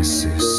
You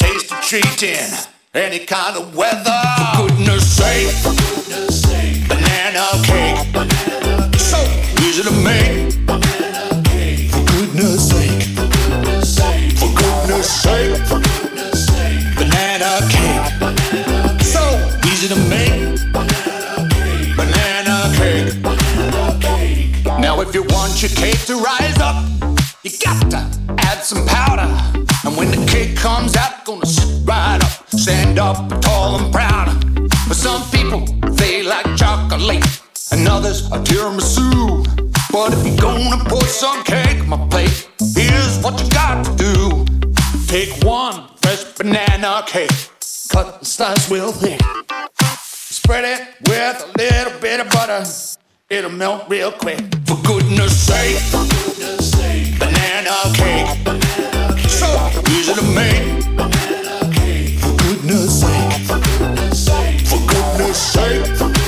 tasty treat in any kind of weather. For goodness sake, For goodness sake. banana cake. So easy to make. For goodness sake. For goodness sake. Banana cake. So easy to make. Banana cake. Now if you want your cake to rise up, you got to add some powder day comes out, gonna sit right up, stand up tall and proud. But some people, they like chocolate, and others are tiramisu. But if you're gonna put some cake on my plate, here's what you got to do. Take one fresh banana cake, cut and slice real thick. Spread it with a little bit of butter, it'll melt real quick. For goodness sake, for goodness sake, banana cake. Banana for goodness sake, for goodness sake.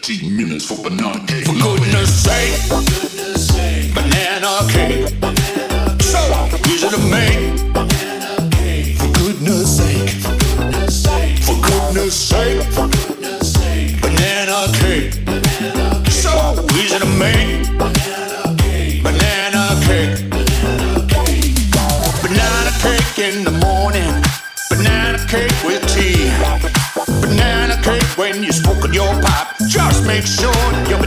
13 minutes for banana cake. For goodness sake, banana cake. So easy to make. For goodness sake, for goodness sake, banana cake. So easy to make. Banana cake. Banana cake in the morning. Banana cake with tea. Banana cake when you smoke your pipe make sure you're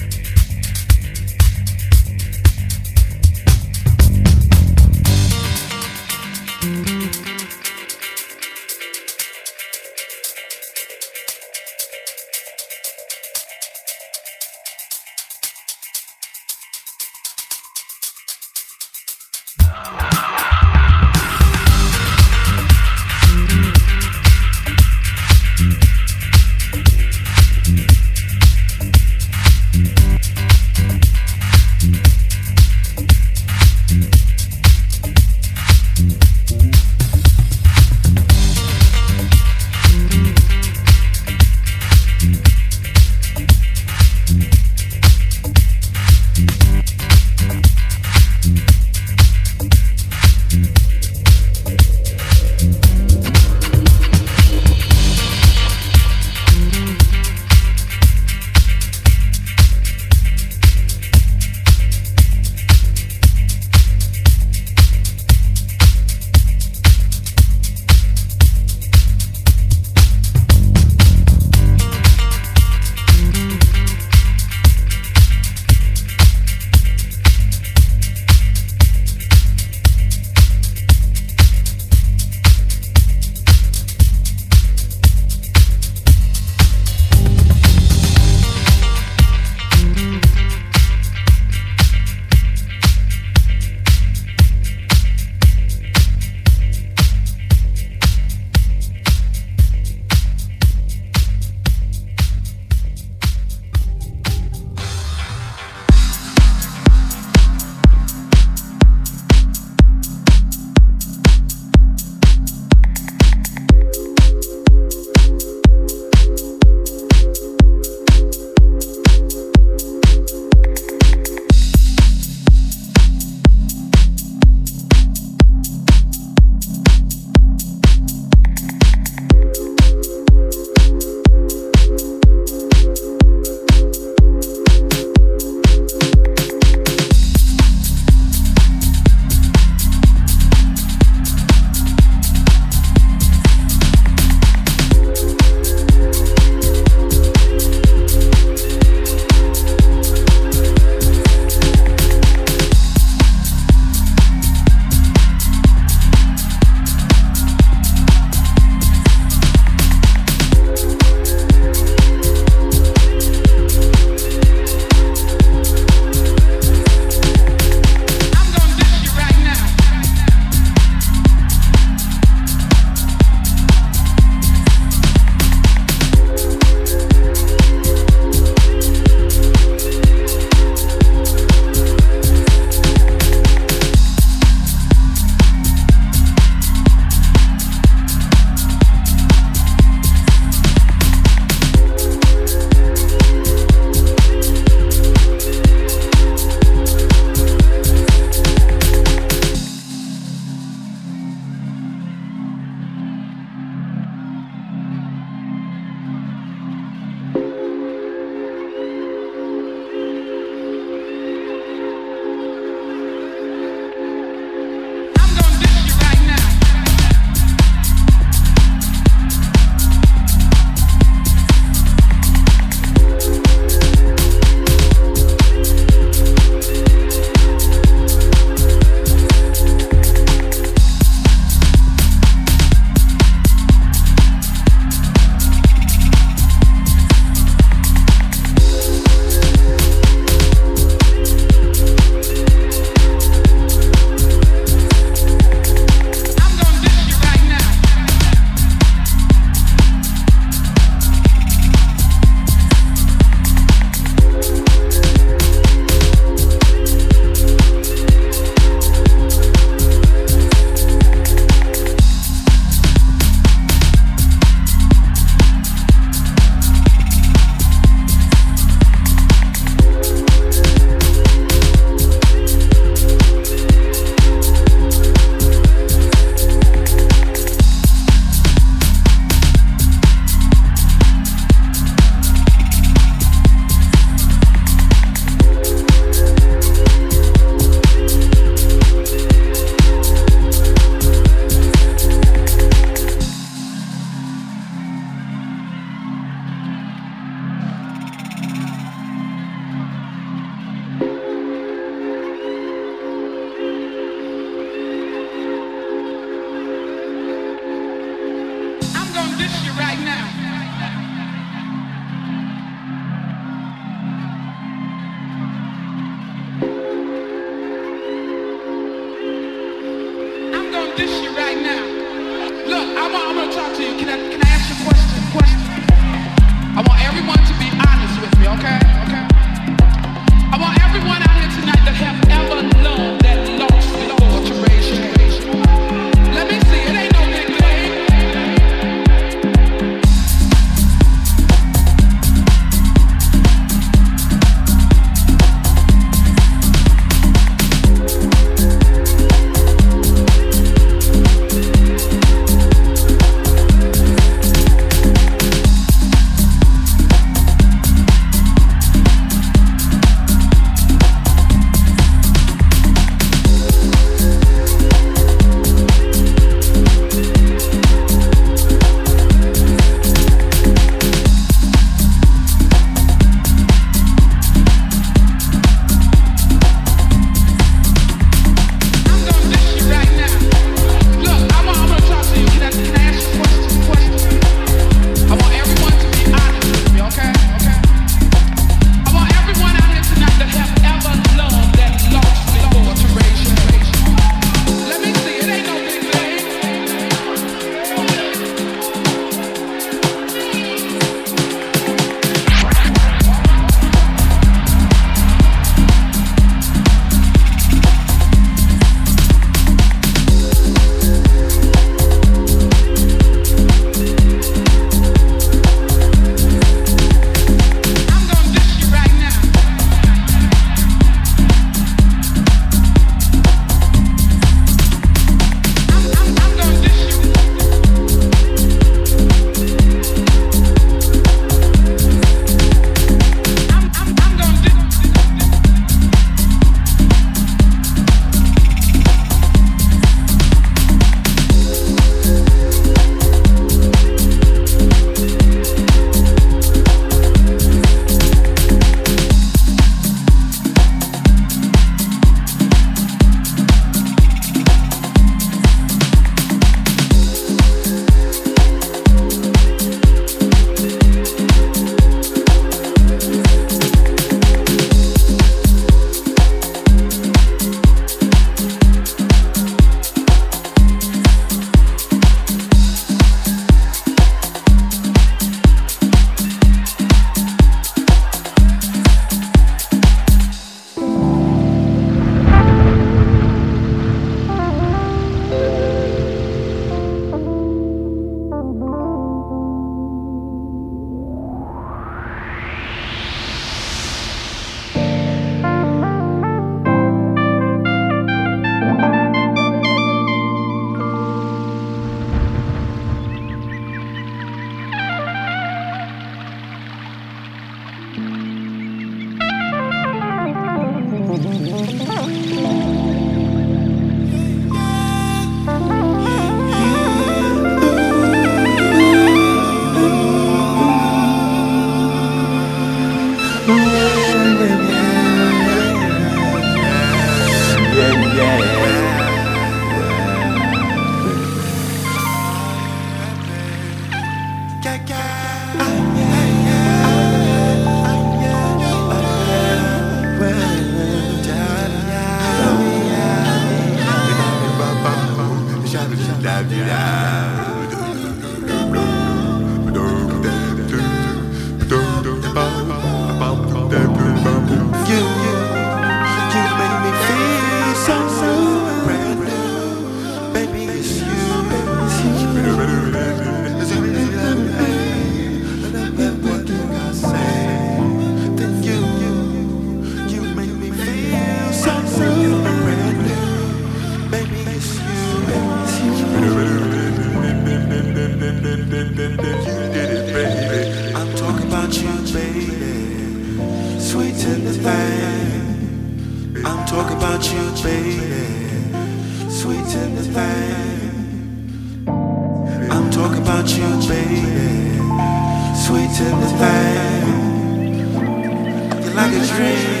your